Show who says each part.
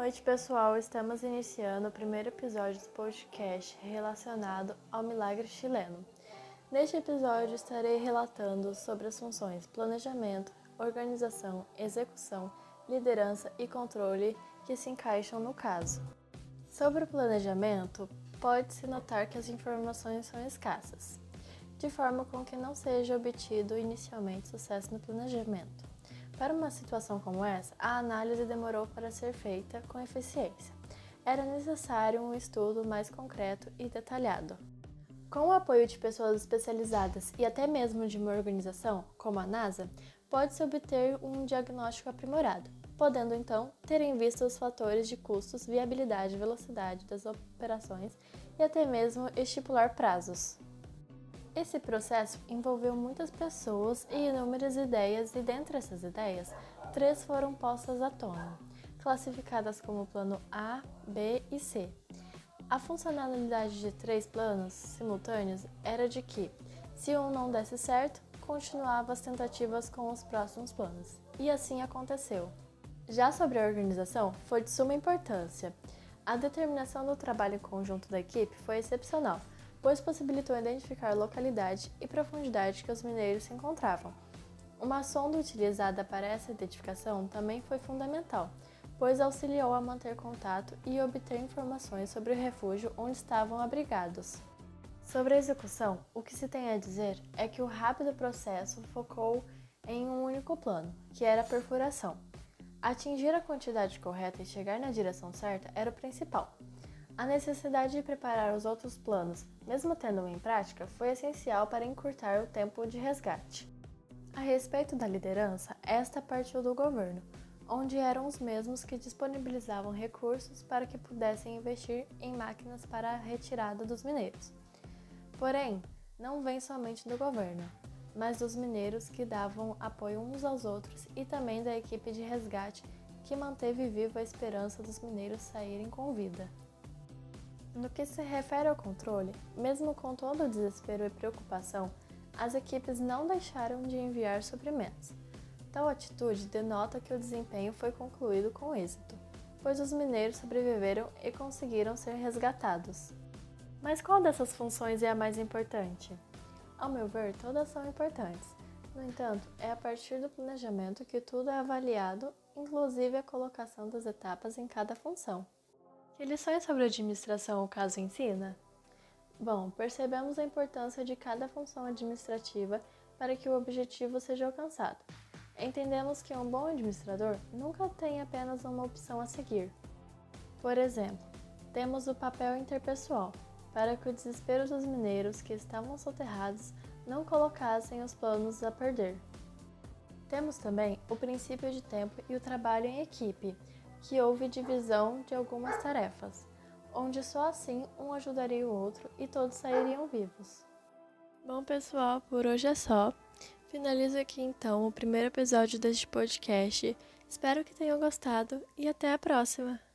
Speaker 1: noite, pessoal. Estamos iniciando o primeiro episódio do podcast relacionado ao milagre chileno. Neste episódio, estarei relatando sobre as funções planejamento, organização, execução, liderança e controle que se encaixam no caso. Sobre o planejamento, pode-se notar que as informações são escassas, de forma com que não seja obtido inicialmente sucesso no planejamento. Para uma situação como essa, a análise demorou para ser feita com eficiência. Era necessário um estudo mais concreto e detalhado. Com o apoio de pessoas especializadas e até mesmo de uma organização, como a NASA, pode-se obter um diagnóstico aprimorado, podendo então ter em vista os fatores de custos, viabilidade e velocidade das operações e até mesmo estipular prazos. Esse processo envolveu muitas pessoas e inúmeras ideias, e dentre essas ideias, três foram postas à tona, classificadas como plano A, B e C. A funcionalidade de três planos simultâneos era de que, se um não desse certo, continuava as tentativas com os próximos planos, e assim aconteceu. Já sobre a organização, foi de suma importância. A determinação do trabalho conjunto da equipe foi excepcional pois possibilitou identificar localidade e profundidade que os mineiros se encontravam. Uma sonda utilizada para essa identificação também foi fundamental, pois auxiliou a manter contato e obter informações sobre o refúgio onde estavam abrigados. Sobre a execução, o que se tem a dizer é que o rápido processo focou em um único plano, que era a perfuração. Atingir a quantidade correta e chegar na direção certa era o principal. A necessidade de preparar os outros planos, mesmo tendo-o em prática, foi essencial para encurtar o tempo de resgate. A respeito da liderança, esta partiu do governo, onde eram os mesmos que disponibilizavam recursos para que pudessem investir em máquinas para a retirada dos mineiros. Porém, não vem somente do governo, mas dos mineiros que davam apoio uns aos outros e também da equipe de resgate que manteve viva a esperança dos mineiros saírem com vida. No que se refere ao controle, mesmo com todo o desespero e preocupação, as equipes não deixaram de enviar suprimentos. Tal atitude denota que o desempenho foi concluído com êxito, pois os mineiros sobreviveram e conseguiram ser resgatados. Mas qual dessas funções é a mais importante? Ao meu ver, todas são importantes. No entanto, é a partir do planejamento que tudo é avaliado, inclusive a colocação das etapas em cada função. Lições sobre administração o caso ensina? Bom, percebemos a importância de cada função administrativa para que o objetivo seja alcançado. Entendemos que um bom administrador nunca tem apenas uma opção a seguir. Por exemplo, temos o papel interpessoal, para que o desespero dos mineiros que estavam soterrados não colocassem os planos a perder. Temos também o princípio de tempo e o trabalho em equipe, que houve divisão de algumas tarefas, onde só assim um ajudaria o outro e todos sairiam vivos. Bom, pessoal, por hoje é só. Finalizo aqui então o primeiro episódio deste podcast. Espero que tenham gostado e até a próxima!